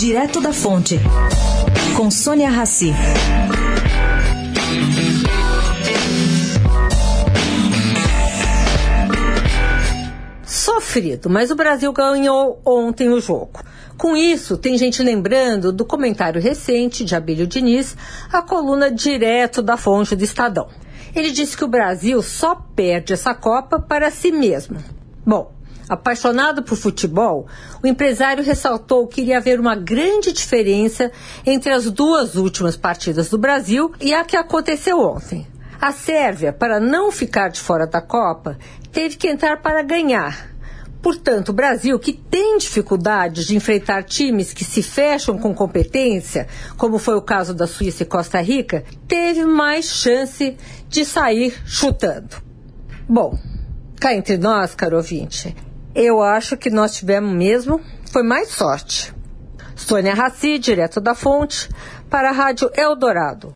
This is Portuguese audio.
Direto da Fonte, com Sônia Rassi. Sofrido, mas o Brasil ganhou ontem o jogo. Com isso, tem gente lembrando do comentário recente de Abílio Diniz, a coluna direto da fonte do Estadão. Ele disse que o Brasil só perde essa Copa para si mesmo. Bom, Apaixonado por futebol, o empresário ressaltou que iria haver uma grande diferença entre as duas últimas partidas do Brasil e a que aconteceu ontem. A Sérvia, para não ficar de fora da Copa, teve que entrar para ganhar. Portanto, o Brasil, que tem dificuldades de enfrentar times que se fecham com competência, como foi o caso da Suíça e Costa Rica, teve mais chance de sair chutando. Bom, cá entre nós, caro ouvinte, eu acho que nós tivemos mesmo, foi mais sorte. Sônia Raci, direto da fonte, para a Rádio Eldorado.